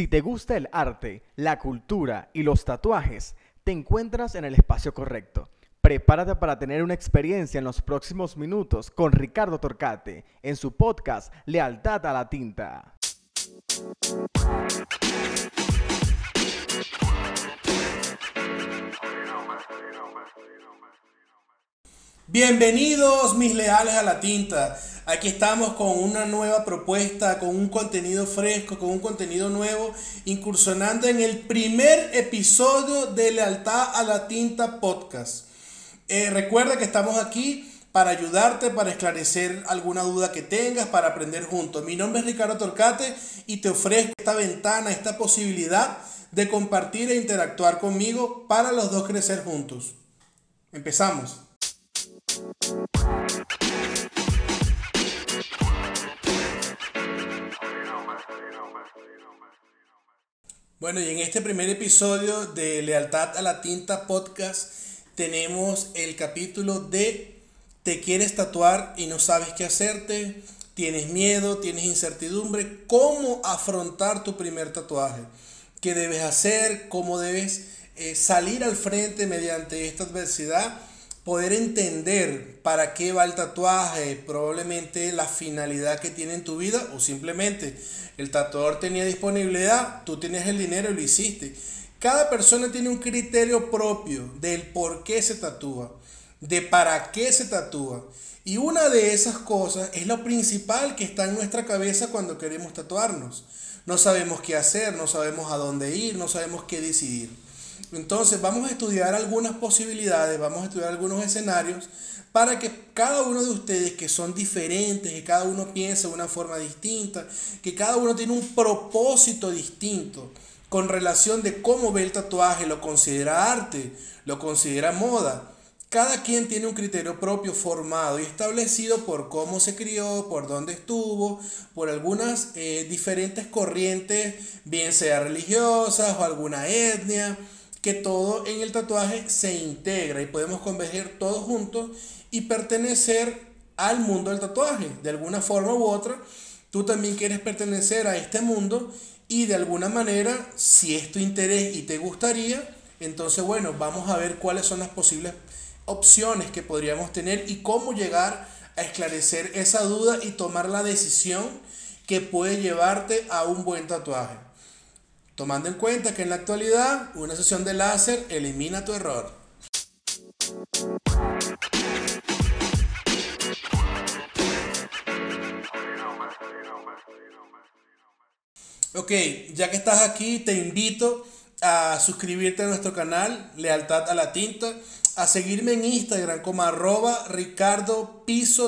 Si te gusta el arte, la cultura y los tatuajes, te encuentras en el espacio correcto. Prepárate para tener una experiencia en los próximos minutos con Ricardo Torcate en su podcast Lealtad a la Tinta. Bienvenidos mis leales a la tinta. Aquí estamos con una nueva propuesta, con un contenido fresco, con un contenido nuevo, incursionando en el primer episodio de Lealtad a la Tinta podcast. Eh, recuerda que estamos aquí para ayudarte, para esclarecer alguna duda que tengas, para aprender juntos. Mi nombre es Ricardo Torcate y te ofrezco esta ventana, esta posibilidad de compartir e interactuar conmigo para los dos crecer juntos. Empezamos. Bueno, y en este primer episodio de Lealtad a la Tinta podcast tenemos el capítulo de Te quieres tatuar y no sabes qué hacerte, tienes miedo, tienes incertidumbre, cómo afrontar tu primer tatuaje, qué debes hacer, cómo debes eh, salir al frente mediante esta adversidad poder entender para qué va el tatuaje, probablemente la finalidad que tiene en tu vida o simplemente el tatuador tenía disponibilidad, tú tienes el dinero y lo hiciste. Cada persona tiene un criterio propio del por qué se tatúa, de para qué se tatúa. Y una de esas cosas es lo principal que está en nuestra cabeza cuando queremos tatuarnos. No sabemos qué hacer, no sabemos a dónde ir, no sabemos qué decidir. Entonces vamos a estudiar algunas posibilidades, vamos a estudiar algunos escenarios para que cada uno de ustedes que son diferentes, que cada uno piensa de una forma distinta, que cada uno tiene un propósito distinto con relación de cómo ve el tatuaje, lo considera arte, lo considera moda. Cada quien tiene un criterio propio formado y establecido por cómo se crió, por dónde estuvo, por algunas eh, diferentes corrientes, bien sea religiosas o alguna etnia que todo en el tatuaje se integra y podemos converger todos juntos y pertenecer al mundo del tatuaje. De alguna forma u otra, tú también quieres pertenecer a este mundo y de alguna manera, si es tu interés y te gustaría, entonces bueno, vamos a ver cuáles son las posibles opciones que podríamos tener y cómo llegar a esclarecer esa duda y tomar la decisión que puede llevarte a un buen tatuaje. Tomando en cuenta que en la actualidad una sesión de láser elimina tu error. Ok, ya que estás aquí, te invito a suscribirte a nuestro canal Lealtad a la Tinta, a seguirme en Instagram como arroba Ricardo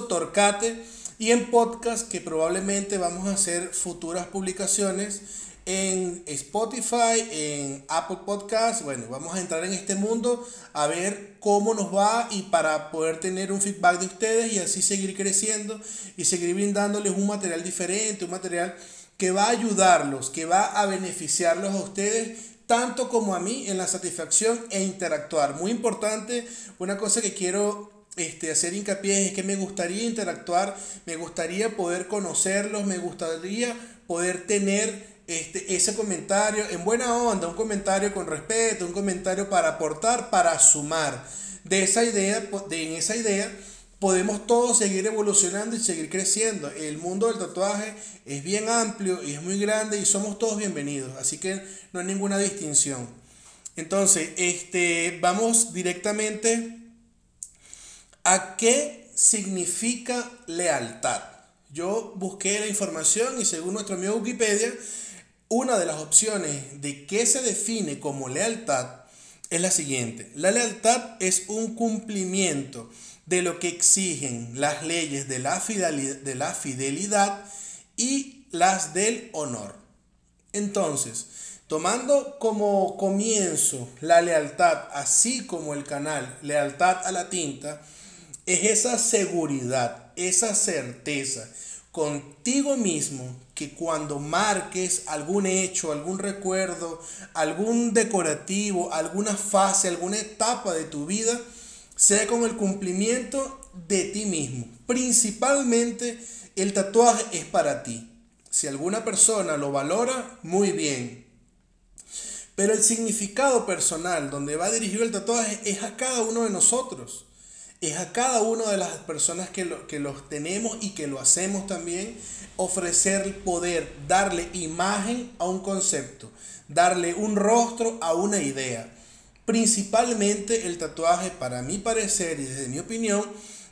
Torcate y en podcast que probablemente vamos a hacer futuras publicaciones en Spotify, en Apple Podcast. Bueno, vamos a entrar en este mundo a ver cómo nos va y para poder tener un feedback de ustedes y así seguir creciendo y seguir brindándoles un material diferente, un material que va a ayudarlos, que va a beneficiarlos a ustedes tanto como a mí en la satisfacción e interactuar. Muy importante, una cosa que quiero este, hacer hincapié es que me gustaría interactuar, me gustaría poder conocerlos, me gustaría poder tener este, ese comentario en buena onda, un comentario con respeto, un comentario para aportar, para sumar. De esa idea, de, en esa idea podemos todos seguir evolucionando y seguir creciendo. El mundo del tatuaje es bien amplio y es muy grande y somos todos bienvenidos, así que no hay ninguna distinción. Entonces, este, vamos directamente a qué significa lealtad. Yo busqué la información y según nuestro amigo Wikipedia, una de las opciones de qué se define como lealtad es la siguiente. La lealtad es un cumplimiento de lo que exigen las leyes de la fidelidad, de la fidelidad y las del honor. Entonces, tomando como comienzo la lealtad, así como el canal Lealtad a la Tinta, es esa seguridad, esa certeza contigo mismo que cuando marques algún hecho, algún recuerdo, algún decorativo, alguna fase, alguna etapa de tu vida, sea con el cumplimiento de ti mismo. Principalmente el tatuaje es para ti. Si alguna persona lo valora, muy bien. Pero el significado personal donde va dirigido el tatuaje es a cada uno de nosotros. Es a cada una de las personas que, lo, que los tenemos y que lo hacemos también ofrecer poder, darle imagen a un concepto, darle un rostro a una idea. Principalmente el tatuaje, para mi parecer y desde mi opinión,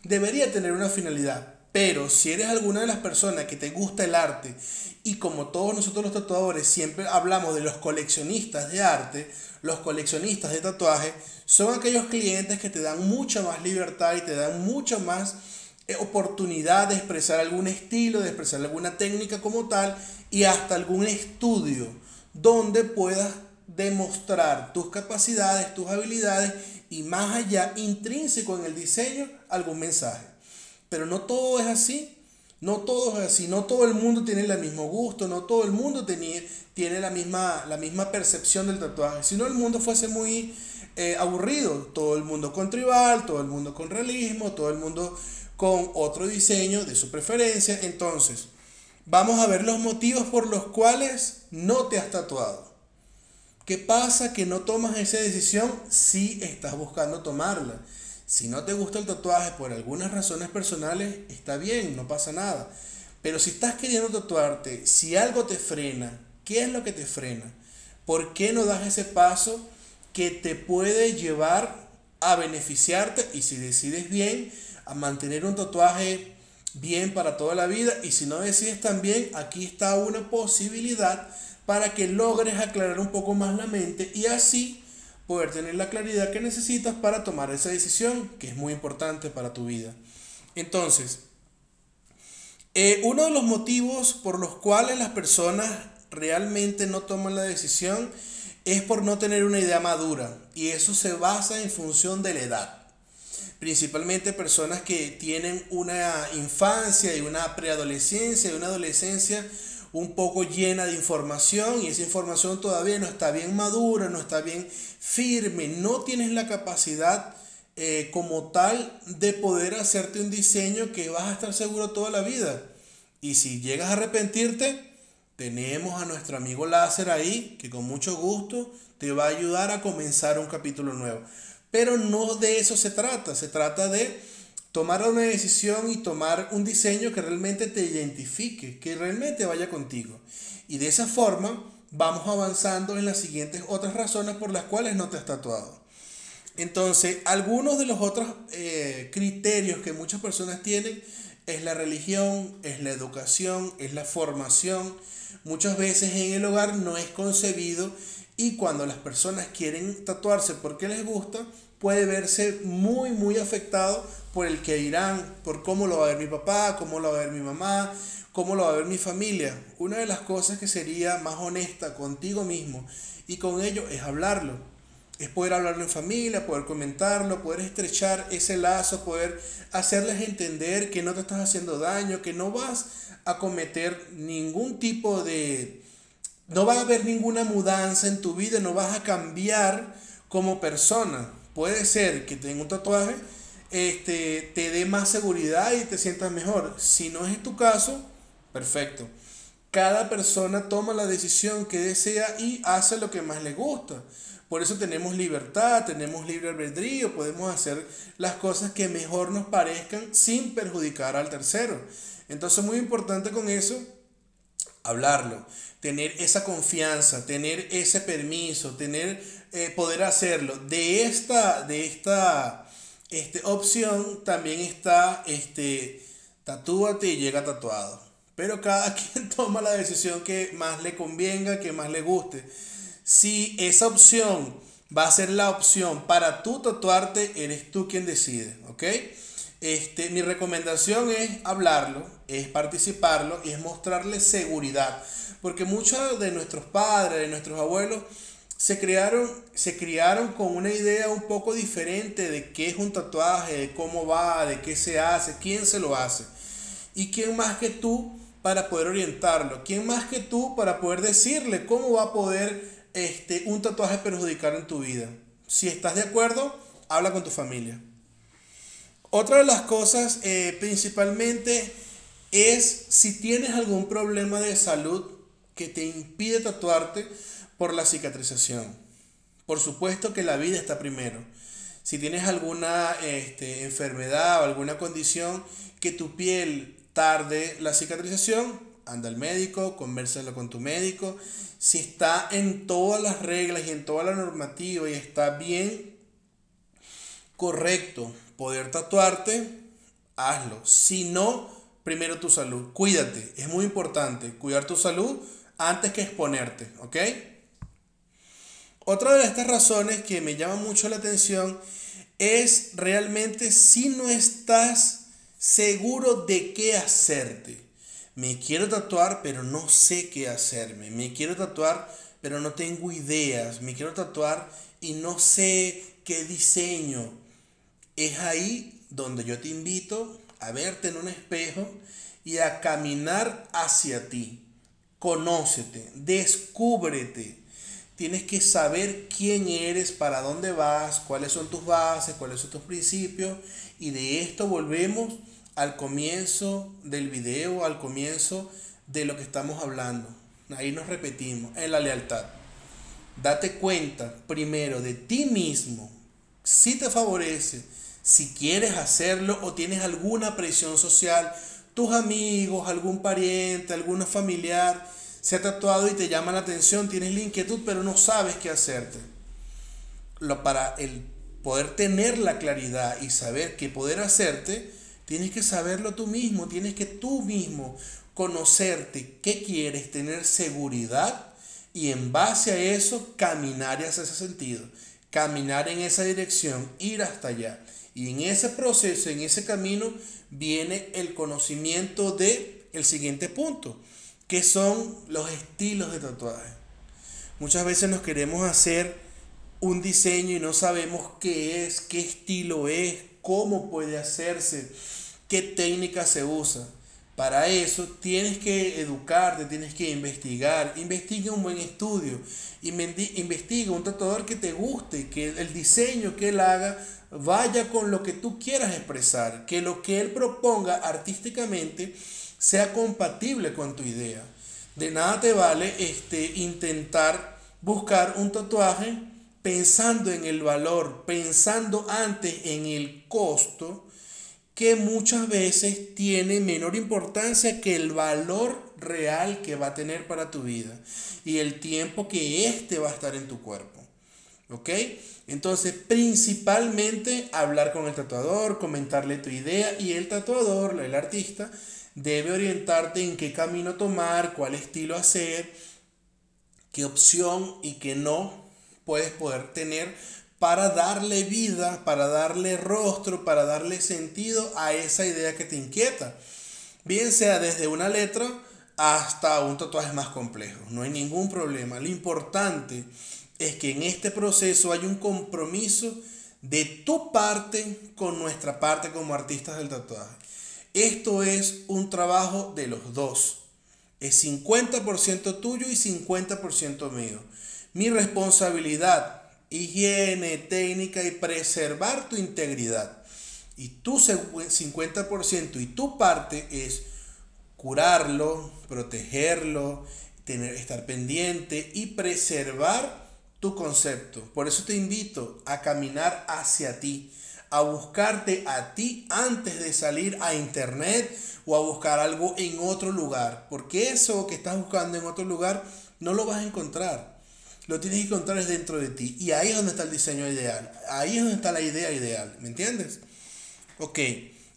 debería tener una finalidad. Pero si eres alguna de las personas que te gusta el arte y como todos nosotros los tatuadores siempre hablamos de los coleccionistas de arte, los coleccionistas de tatuaje son aquellos clientes que te dan mucha más libertad y te dan mucha más eh, oportunidad de expresar algún estilo, de expresar alguna técnica como tal y hasta algún estudio donde puedas demostrar tus capacidades, tus habilidades y más allá, intrínseco en el diseño, algún mensaje. Pero no todo es así. No todo es así, no todo el mundo tiene el mismo gusto, no todo el mundo tiene, tiene la, misma, la misma percepción del tatuaje. Si no, el mundo fuese muy eh, aburrido. Todo el mundo con tribal, todo el mundo con realismo, todo el mundo con otro diseño de su preferencia. Entonces, vamos a ver los motivos por los cuales no te has tatuado. ¿Qué pasa que no tomas esa decisión si estás buscando tomarla? Si no te gusta el tatuaje por algunas razones personales, está bien, no pasa nada. Pero si estás queriendo tatuarte, si algo te frena, ¿qué es lo que te frena? ¿Por qué no das ese paso que te puede llevar a beneficiarte y si decides bien, a mantener un tatuaje bien para toda la vida? Y si no decides también, aquí está una posibilidad para que logres aclarar un poco más la mente y así poder tener la claridad que necesitas para tomar esa decisión que es muy importante para tu vida. Entonces, eh, uno de los motivos por los cuales las personas realmente no toman la decisión es por no tener una idea madura y eso se basa en función de la edad. Principalmente personas que tienen una infancia y una preadolescencia y una adolescencia un poco llena de información y esa información todavía no está bien madura, no está bien firme, no tienes la capacidad eh, como tal de poder hacerte un diseño que vas a estar seguro toda la vida. Y si llegas a arrepentirte, tenemos a nuestro amigo Láser ahí, que con mucho gusto te va a ayudar a comenzar un capítulo nuevo. Pero no de eso se trata, se trata de tomar una decisión y tomar un diseño que realmente te identifique, que realmente vaya contigo. Y de esa forma vamos avanzando en las siguientes otras razones por las cuales no te has tatuado. Entonces, algunos de los otros eh, criterios que muchas personas tienen es la religión, es la educación, es la formación. Muchas veces en el hogar no es concebido y cuando las personas quieren tatuarse porque les gusta, puede verse muy, muy afectado por el que dirán, por cómo lo va a ver mi papá, cómo lo va a ver mi mamá, cómo lo va a ver mi familia. Una de las cosas que sería más honesta contigo mismo y con ello es hablarlo. Es poder hablarlo en familia, poder comentarlo, poder estrechar ese lazo, poder hacerles entender que no te estás haciendo daño, que no vas a cometer ningún tipo de... No va a haber ninguna mudanza en tu vida, no vas a cambiar como persona. Puede ser que tenga un tatuaje este, te dé más seguridad y te sientas mejor. Si no es tu caso, perfecto. Cada persona toma la decisión que desea y hace lo que más le gusta. Por eso tenemos libertad, tenemos libre albedrío, podemos hacer las cosas que mejor nos parezcan sin perjudicar al tercero. Entonces, muy importante con eso, hablarlo, tener esa confianza, tener ese permiso, tener eh, poder hacerlo. De esta, de esta este, opción también está, este, tatúate y llega tatuado. Pero cada quien toma la decisión que más le convenga, que más le guste. Si esa opción va a ser la opción para tú tatuarte, eres tú quien decide, ¿ok? Este, mi recomendación es hablarlo, es participarlo y es mostrarle seguridad. Porque muchos de nuestros padres, de nuestros abuelos, se crearon, se criaron con una idea un poco diferente de qué es un tatuaje, de cómo va, de qué se hace, quién se lo hace. ¿Y quién más que tú para poder orientarlo? ¿Quién más que tú para poder decirle cómo va a poder este, un tatuaje perjudicar en tu vida? Si estás de acuerdo, habla con tu familia. Otra de las cosas, eh, principalmente es si tienes algún problema de salud que te impide tatuarte por la cicatrización. Por supuesto que la vida está primero. Si tienes alguna este, enfermedad o alguna condición que tu piel tarde la cicatrización, anda al médico, conversalo con tu médico. Si está en todas las reglas y en toda la normativa y está bien correcto poder tatuarte, hazlo. Si no, primero tu salud. Cuídate, es muy importante cuidar tu salud antes que exponerte, ¿ok? Otra de estas razones que me llama mucho la atención es realmente si no estás seguro de qué hacerte. Me quiero tatuar, pero no sé qué hacerme. Me quiero tatuar, pero no tengo ideas. Me quiero tatuar y no sé qué diseño. Es ahí donde yo te invito a verte en un espejo y a caminar hacia ti. Conócete, descúbrete. Tienes que saber quién eres, para dónde vas, cuáles son tus bases, cuáles son tus principios. Y de esto volvemos al comienzo del video, al comienzo de lo que estamos hablando. Ahí nos repetimos, en la lealtad. Date cuenta primero de ti mismo, si te favorece, si quieres hacerlo o tienes alguna presión social, tus amigos, algún pariente, algún familiar se ha tatuado y te llama la atención, tienes la inquietud, pero no sabes qué hacerte. Lo, para el poder tener la claridad y saber qué poder hacerte, tienes que saberlo tú mismo, tienes que tú mismo conocerte qué quieres, tener seguridad y en base a eso caminar hacia ese sentido, caminar en esa dirección, ir hasta allá. Y en ese proceso, en ese camino, viene el conocimiento de el siguiente punto, que son los estilos de tatuaje. Muchas veces nos queremos hacer un diseño y no sabemos qué es, qué estilo es, cómo puede hacerse, qué técnica se usa. Para eso tienes que educarte, tienes que investigar. Investiga un buen estudio. Investiga un tatuador que te guste, que el diseño que él haga vaya con lo que tú quieras expresar, que lo que él proponga artísticamente sea compatible con tu idea. De nada te vale este, intentar buscar un tatuaje pensando en el valor, pensando antes en el costo, que muchas veces tiene menor importancia que el valor real que va a tener para tu vida y el tiempo que éste va a estar en tu cuerpo. ¿Ok? Entonces, principalmente hablar con el tatuador, comentarle tu idea y el tatuador, el artista, debe orientarte en qué camino tomar, cuál estilo hacer, qué opción y qué no puedes poder tener para darle vida, para darle rostro, para darle sentido a esa idea que te inquieta. Bien sea desde una letra hasta un tatuaje más complejo. No hay ningún problema. Lo importante es que en este proceso hay un compromiso de tu parte con nuestra parte como artistas del tatuaje. Esto es un trabajo de los dos. Es 50% tuyo y 50% mío. Mi responsabilidad, higiene, técnica y preservar tu integridad. Y tu 50% y tu parte es curarlo, protegerlo, tener, estar pendiente y preservar tu concepto. Por eso te invito a caminar hacia ti, a buscarte a ti antes de salir a internet o a buscar algo en otro lugar. Porque eso que estás buscando en otro lugar no lo vas a encontrar. Lo tienes que encontrar dentro de ti. Y ahí es donde está el diseño ideal. Ahí es donde está la idea ideal. ¿Me entiendes? Ok.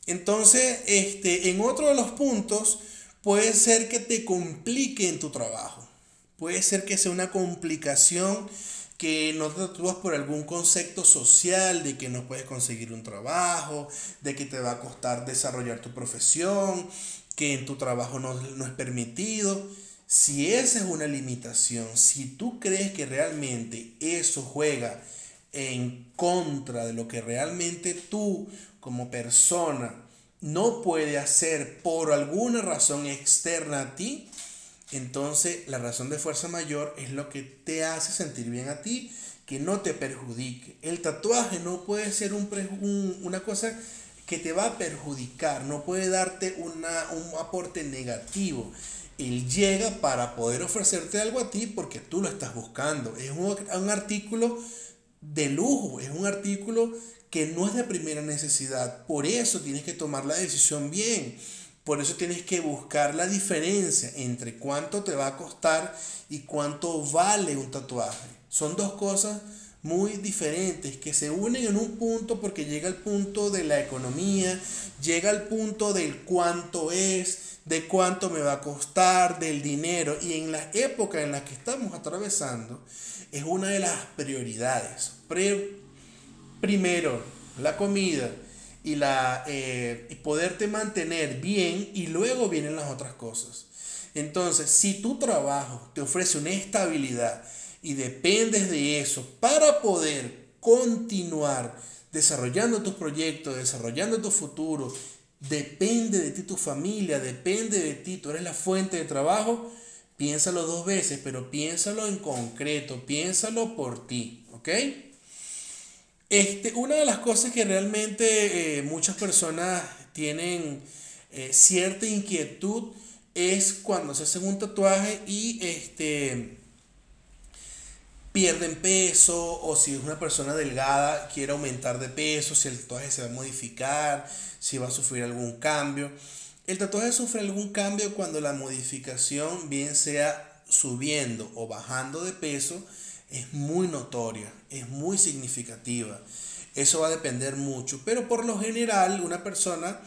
Entonces, este, en otro de los puntos, puede ser que te complique en tu trabajo. Puede ser que sea una complicación que no te tatúas por algún concepto social de que no puedes conseguir un trabajo, de que te va a costar desarrollar tu profesión, que en tu trabajo no, no es permitido. Si esa es una limitación, si tú crees que realmente eso juega en contra de lo que realmente tú como persona no puede hacer por alguna razón externa a ti, entonces la razón de fuerza mayor es lo que te hace sentir bien a ti, que no te perjudique. El tatuaje no puede ser un, una cosa que te va a perjudicar, no puede darte una, un aporte negativo. Él llega para poder ofrecerte algo a ti porque tú lo estás buscando. Es un, un artículo de lujo, es un artículo que no es de primera necesidad. Por eso tienes que tomar la decisión bien. Por eso tienes que buscar la diferencia entre cuánto te va a costar y cuánto vale un tatuaje. Son dos cosas muy diferentes que se unen en un punto porque llega el punto de la economía, llega el punto del cuánto es, de cuánto me va a costar, del dinero. Y en la época en la que estamos atravesando es una de las prioridades. primero, la comida y la, eh, poderte mantener bien y luego vienen las otras cosas. Entonces, si tu trabajo te ofrece una estabilidad y dependes de eso para poder continuar desarrollando tus proyectos, desarrollando tu futuro, depende de ti tu familia, depende de ti, tú eres la fuente de trabajo, piénsalo dos veces, pero piénsalo en concreto, piénsalo por ti, ¿ok? Este, una de las cosas que realmente eh, muchas personas tienen eh, cierta inquietud es cuando se hacen un tatuaje y este, pierden peso o si es una persona delgada quiere aumentar de peso, si el tatuaje se va a modificar, si va a sufrir algún cambio. El tatuaje sufre algún cambio cuando la modificación, bien sea subiendo o bajando de peso, es muy notoria, es muy significativa. Eso va a depender mucho, pero por lo general una persona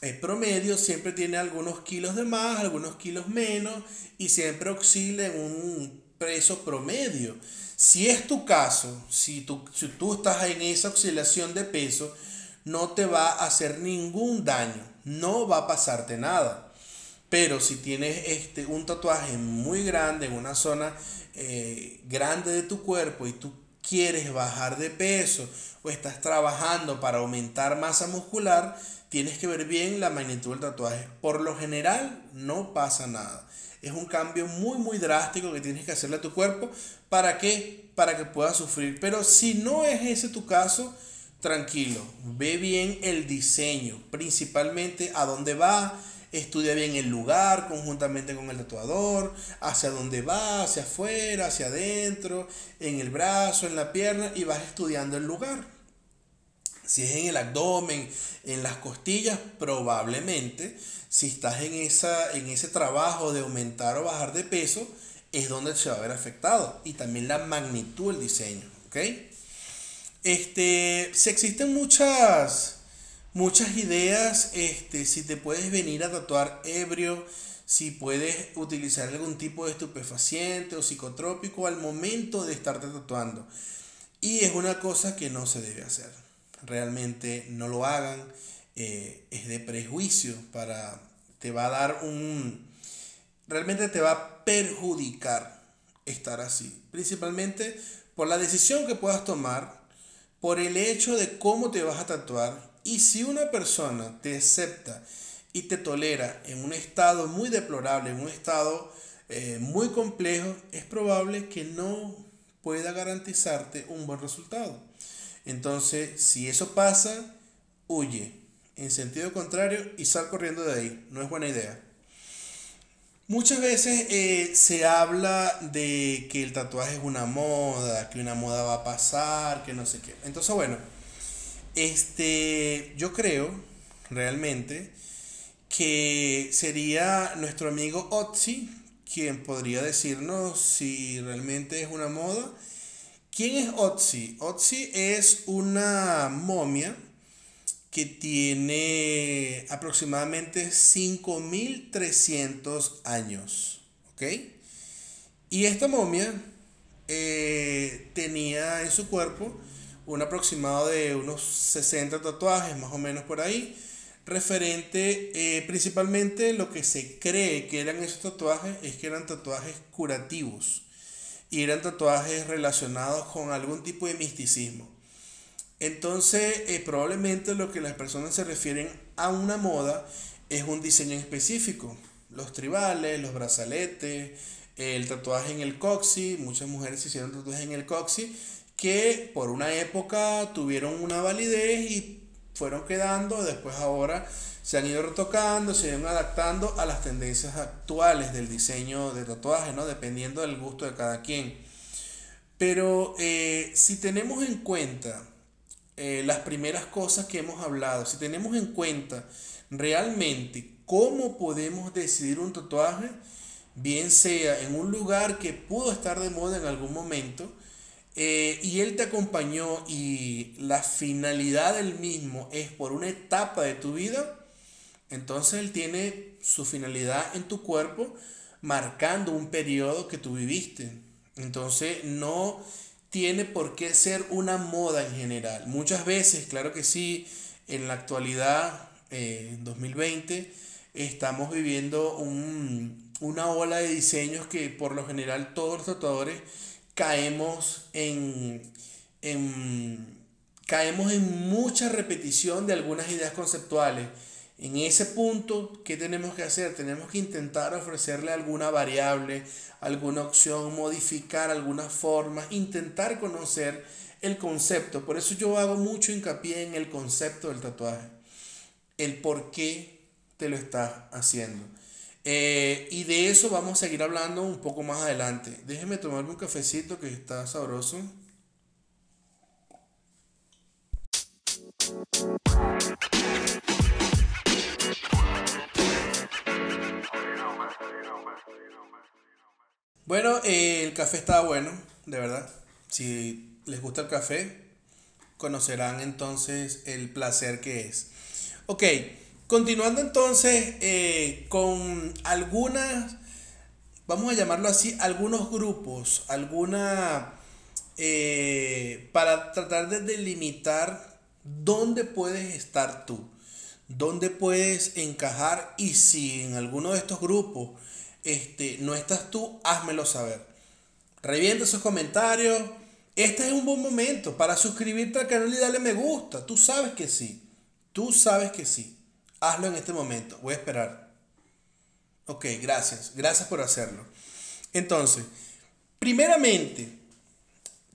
eh, promedio siempre tiene algunos kilos de más, algunos kilos menos y siempre oscila en un peso promedio. Si es tu caso, si tú, si tú estás en esa oscilación de peso, no te va a hacer ningún daño, no va a pasarte nada. Pero si tienes este, un tatuaje muy grande en una zona eh, grande de tu cuerpo y tú quieres bajar de peso o estás trabajando para aumentar masa muscular, tienes que ver bien la magnitud del tatuaje. Por lo general no pasa nada. Es un cambio muy muy drástico que tienes que hacerle a tu cuerpo para que para que puedas sufrir. Pero si no es ese tu caso, tranquilo, ve bien el diseño, principalmente a dónde va, estudia bien el lugar conjuntamente con el tatuador, hacia dónde va, hacia afuera, hacia adentro, en el brazo, en la pierna y vas estudiando el lugar. Si es en el abdomen, en las costillas, probablemente, si estás en, esa, en ese trabajo de aumentar o bajar de peso, es donde se va a ver afectado. Y también la magnitud del diseño. Este, si existen muchas muchas ideas, este, si te puedes venir a tatuar ebrio, si puedes utilizar algún tipo de estupefaciente o psicotrópico al momento de estarte tatuando. Y es una cosa que no se debe hacer. Realmente no lo hagan. Eh, es de prejuicio para... Te va a dar un... Realmente te va a perjudicar estar así. Principalmente por la decisión que puedas tomar, por el hecho de cómo te vas a tatuar y si una persona te acepta y te tolera en un estado muy deplorable, en un estado eh, muy complejo, es probable que no pueda garantizarte un buen resultado. Entonces, si eso pasa, huye en sentido contrario y sal corriendo de ahí. No es buena idea. Muchas veces eh, se habla de que el tatuaje es una moda, que una moda va a pasar, que no sé qué. Entonces, bueno, este, yo creo realmente que sería nuestro amigo Otzi quien podría decirnos si realmente es una moda. ¿Quién es Otzi? Otzi es una momia que tiene aproximadamente 5300 años. ¿Ok? Y esta momia eh, tenía en su cuerpo un aproximado de unos 60 tatuajes, más o menos por ahí, referente eh, principalmente lo que se cree que eran esos tatuajes es que eran tatuajes curativos y eran tatuajes relacionados con algún tipo de misticismo. Entonces, eh, probablemente lo que las personas se refieren a una moda es un diseño específico. Los tribales, los brazaletes, el tatuaje en el coxi, muchas mujeres hicieron tatuajes en el coxi que por una época tuvieron una validez y fueron quedando, después ahora se han ido retocando, se han ido adaptando a las tendencias actuales del diseño de tatuaje, ¿no? Dependiendo del gusto de cada quien. Pero eh, si tenemos en cuenta eh, las primeras cosas que hemos hablado, si tenemos en cuenta realmente cómo podemos decidir un tatuaje, bien sea en un lugar que pudo estar de moda en algún momento, eh, y él te acompañó y la finalidad del mismo es por una etapa de tu vida, entonces él tiene su finalidad en tu cuerpo marcando un periodo que tú viviste. Entonces no tiene por qué ser una moda en general. Muchas veces, claro que sí, en la actualidad, eh, 2020, estamos viviendo una ola de diseños que por lo general todos los tatuadores caemos en, caemos en mucha repetición de algunas ideas conceptuales. En ese punto, ¿qué tenemos que hacer? Tenemos que intentar ofrecerle alguna variable, alguna opción, modificar alguna forma, intentar conocer el concepto. Por eso yo hago mucho hincapié en el concepto del tatuaje, el por qué te lo estás haciendo. Eh, y de eso vamos a seguir hablando un poco más adelante. Déjeme tomarme un cafecito que está sabroso. Bueno, eh, el café está bueno, de verdad. Si les gusta el café, conocerán entonces el placer que es. Ok, Continuando entonces eh, con algunas, vamos a llamarlo así, algunos grupos, alguna, eh, para tratar de delimitar dónde puedes estar tú, dónde puedes encajar y si en alguno de estos grupos este, no estás tú, házmelo saber. Revienta esos comentarios. Este es un buen momento para suscribirte al canal y darle me gusta. Tú sabes que sí. Tú sabes que sí. Hazlo en este momento. Voy a esperar. Ok, gracias. Gracias por hacerlo. Entonces, primeramente,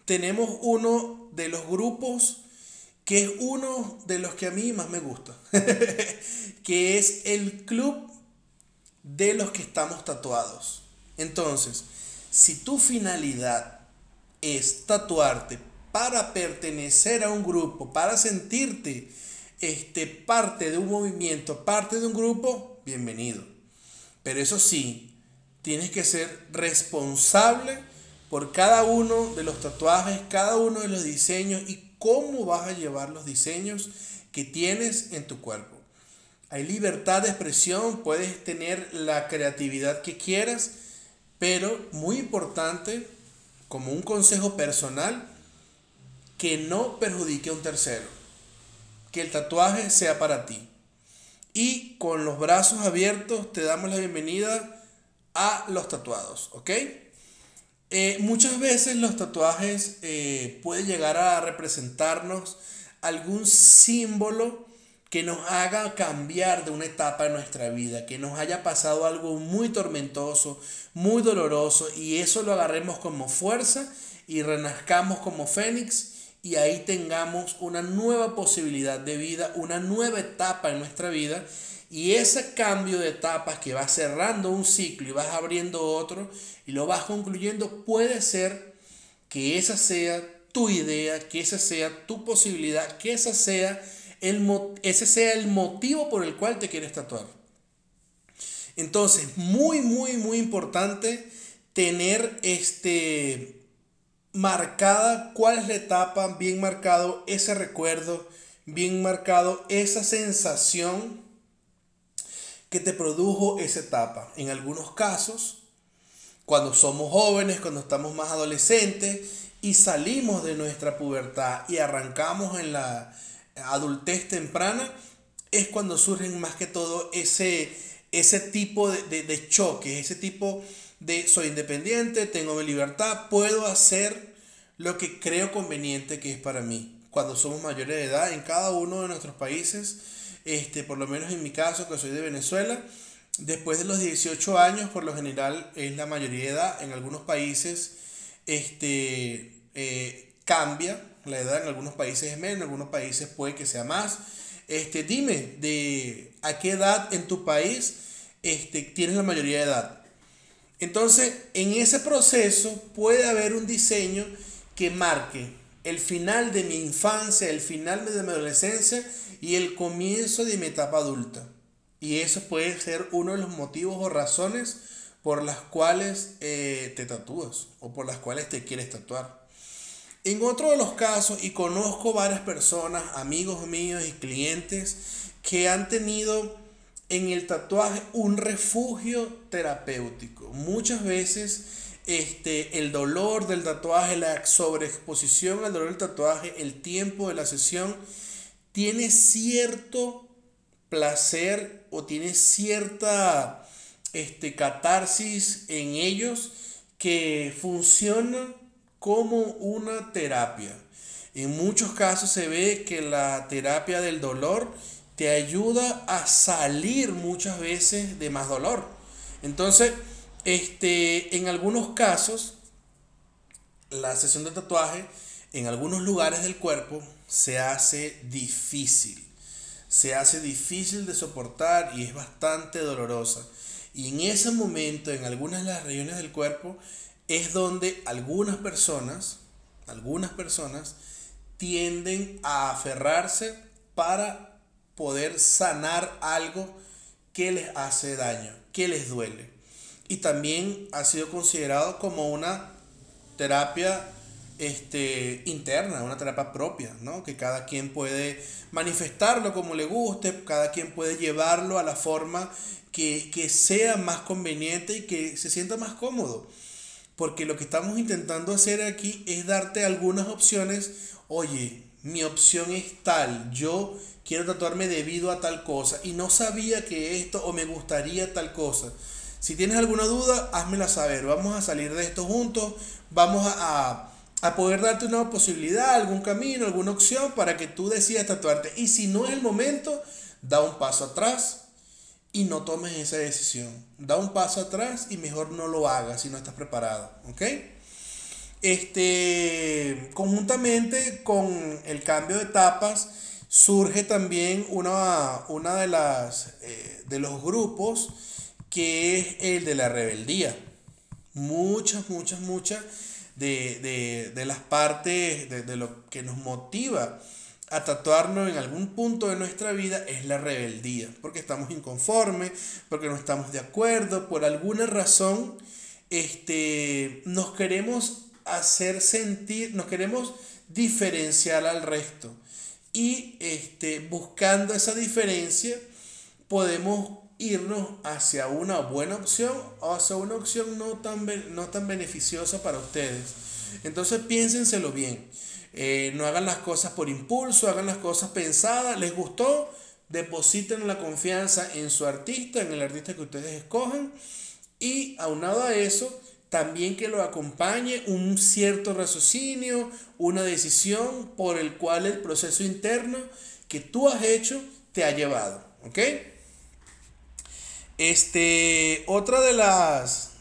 tenemos uno de los grupos que es uno de los que a mí más me gusta, que es el club de los que estamos tatuados. Entonces, si tu finalidad es tatuarte para pertenecer a un grupo, para sentirte este, parte de un movimiento, parte de un grupo, bienvenido. Pero eso sí, tienes que ser responsable por cada uno de los tatuajes, cada uno de los diseños y cómo vas a llevar los diseños que tienes en tu cuerpo. Hay libertad de expresión, puedes tener la creatividad que quieras, pero muy importante, como un consejo personal, que no perjudique a un tercero que el tatuaje sea para ti. Y con los brazos abiertos te damos la bienvenida a los tatuados, ¿ok? Eh, muchas veces los tatuajes eh, pueden llegar a representarnos algún símbolo que nos haga cambiar de una etapa de nuestra vida, que nos haya pasado algo muy tormentoso, muy doloroso, y eso lo agarremos como fuerza y renazcamos como fénix y ahí tengamos una nueva posibilidad de vida, una nueva etapa en nuestra vida y ese cambio de etapas que va cerrando un ciclo y vas abriendo otro y lo vas concluyendo, puede ser que esa sea tu idea, que esa sea tu posibilidad, que esa sea el, ese sea el motivo por el cual te quieres tatuar. Entonces, muy, muy, muy importante tener este, marcada cuál es la etapa, bien marcado ese recuerdo, bien marcado esa sensación que te produjo esa etapa. En algunos casos, cuando somos jóvenes, cuando estamos más adolescentes y salimos de nuestra pubertad y arrancamos en la adultez temprana, es cuando surgen más que todo ese, ese tipo de, de, de choque, ese tipo de soy independiente, tengo mi libertad, puedo hacer lo que creo conveniente que es para mí. Cuando somos mayores de edad en cada uno de nuestros países, este, por lo menos en mi caso, que soy de Venezuela, después de los 18 años, por lo general es la mayoría de edad. En algunos países este, eh, cambia la edad, en algunos países es menos, en algunos países puede que sea más. este, dime de a qué edad en tu país este, tienes la mayoría de edad. Entonces, en ese proceso puede haber un diseño que marque el final de mi infancia, el final de mi adolescencia y el comienzo de mi etapa adulta. Y eso puede ser uno de los motivos o razones por las cuales eh, te tatúas o por las cuales te quieres tatuar. En otro de los casos, y conozco varias personas, amigos míos y clientes, que han tenido en el tatuaje un refugio terapéutico. Muchas veces este, el dolor del tatuaje, la sobreexposición al dolor del tatuaje, el tiempo de la sesión, tiene cierto placer o tiene cierta este, catarsis en ellos que funciona como una terapia. En muchos casos se ve que la terapia del dolor te ayuda a salir muchas veces de más dolor. Entonces, este, en algunos casos, la sesión de tatuaje en algunos lugares del cuerpo se hace difícil se hace difícil de soportar y es bastante dolorosa. Y en ese momento, en algunas de las regiones del cuerpo, es donde algunas personas, algunas personas tienden a aferrarse para poder sanar algo que les hace daño, que les duele. Y también ha sido considerado como una terapia este, interna, una terapia propia, ¿no? Que cada quien puede manifestarlo como le guste, cada quien puede llevarlo a la forma que, que sea más conveniente y que se sienta más cómodo. Porque lo que estamos intentando hacer aquí es darte algunas opciones. Oye, mi opción es tal, yo quiero tatuarme debido a tal cosa y no sabía que esto o me gustaría tal cosa. Si tienes alguna duda, házmela saber. Vamos a salir de esto juntos. Vamos a a poder darte una posibilidad, algún camino, alguna opción para que tú decidas tatuarte. Y si no es el momento, da un paso atrás y no tomes esa decisión. Da un paso atrás y mejor no lo hagas si no estás preparado. ¿Ok? Este, conjuntamente con el cambio de etapas, surge también una, una de, las, eh, de los grupos que es el de la rebeldía. Muchas, muchas, muchas de, las partes, de, lo que nos motiva a tatuarnos en algún punto de nuestra vida es la rebeldía, porque estamos inconformes, porque no estamos de acuerdo, por alguna razón este, nos queremos hacer sentir, nos queremos diferenciar al resto. Y este, buscando esa diferencia podemos irnos hacia una buena opción o hacia una opción no tan, no tan beneficiosa para ustedes. Entonces piénsenselo bien. Eh, no hagan las cosas por impulso, hagan las cosas pensadas. ¿Les gustó? Depositen la confianza en su artista, en el artista que ustedes escogen. Y aunado a eso, también que lo acompañe un cierto raciocinio, una decisión por el cual el proceso interno que tú has hecho te ha llevado. Este, otra de las,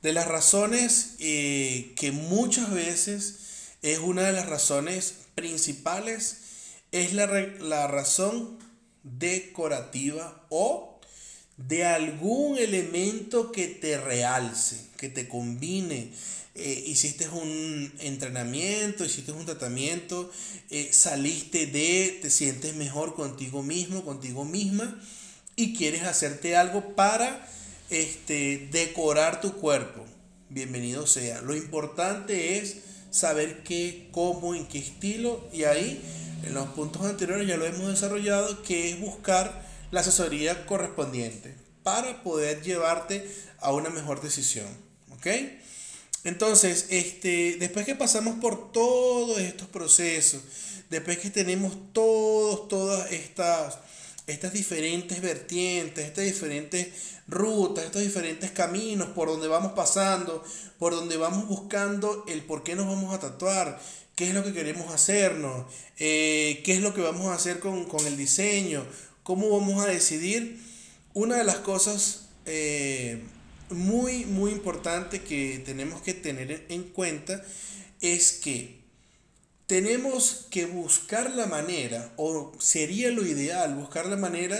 de las razones eh, que muchas veces es una de las razones principales es la, la razón decorativa o de algún elemento que te realce, que te combine. Eh, hiciste un entrenamiento, hiciste un tratamiento, eh, saliste de, te sientes mejor contigo mismo, contigo misma y quieres hacerte algo para este, decorar tu cuerpo, bienvenido sea. Lo importante es saber qué, cómo, en qué estilo y ahí en los puntos anteriores ya lo hemos desarrollado, que es buscar la asesoría correspondiente para poder llevarte a una mejor decisión. ¿Ok? Entonces, este, después que pasamos por todos estos procesos, después que tenemos todos, todas estas estas diferentes vertientes, estas diferentes rutas, estos diferentes caminos por donde vamos pasando, por donde vamos buscando el por qué nos vamos a tatuar, qué es lo que queremos hacernos, eh, qué es lo que vamos a hacer con, el diseño, cómo vamos a decidir. Una de las cosas eh, muy, muy importante que tenemos que tener en cuenta es que tenemos que buscar la manera, o sería lo ideal, buscar la manera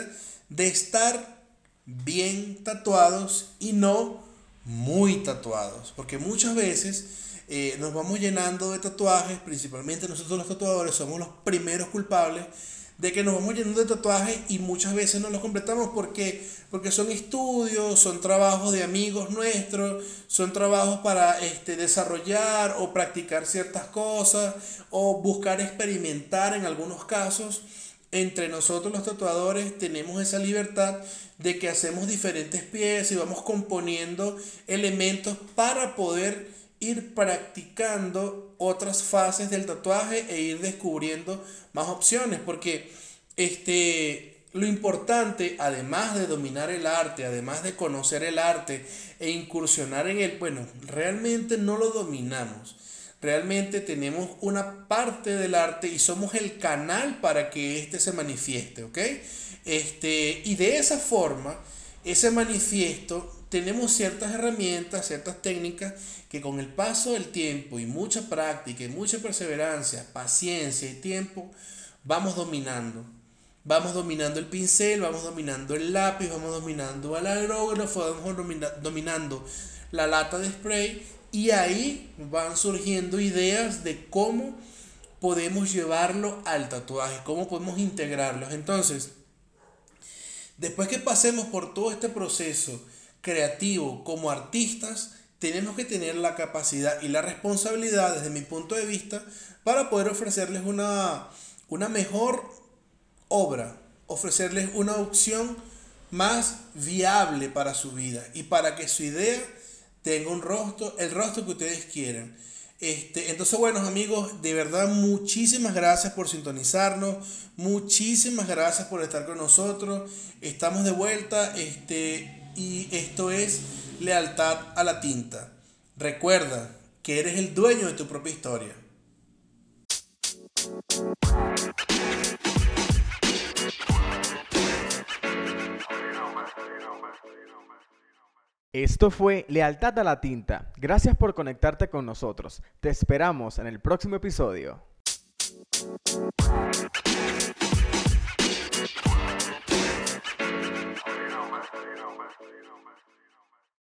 de estar bien tatuados y no muy tatuados. Porque muchas veces eh, nos vamos llenando de tatuajes, principalmente nosotros los tatuadores somos los primeros culpables de que nos vamos llenando de tatuajes y muchas veces no los completamos porque, porque son estudios, son trabajos de amigos nuestros, son trabajos para este, desarrollar o practicar ciertas cosas o buscar experimentar en algunos casos. Entre nosotros los tatuadores tenemos esa libertad de que hacemos diferentes piezas y vamos componiendo elementos para poder ir practicando otras fases del tatuaje e ir descubriendo más opciones, porque este, lo importante, además de dominar el arte, además de conocer el arte e incursionar en él, bueno, realmente no lo dominamos. Realmente tenemos una parte del arte y somos el canal para que éste se manifieste, ¿ok? Este, y de esa forma, ese manifiesto tenemos ciertas herramientas, ciertas técnicas que con el paso del tiempo y mucha práctica y mucha perseverancia, paciencia y tiempo, vamos dominando. Vamos dominando el pincel, vamos dominando el lápiz, vamos dominando el aerógrafo, vamos dominando la lata de spray y ahí van surgiendo ideas de cómo podemos llevarlo al tatuaje, cómo podemos integrarlos. Entonces, después que pasemos por todo este proceso, creativo como artistas, tenemos que tener la capacidad y la responsabilidad desde mi punto de vista para poder ofrecerles una, una mejor obra, ofrecerles una opción más viable para su vida y para que su idea tenga un rostro, el rostro que ustedes quieran. Este, entonces, bueno, amigos, de verdad, muchísimas gracias por sintonizarnos, muchísimas gracias por estar con nosotros. Estamos de vuelta. Este, y esto es lealtad a la tinta. Recuerda que eres el dueño de tu propia historia. Esto fue Lealtad a la Tinta. Gracias por conectarte con nosotros. Te esperamos en el próximo episodio.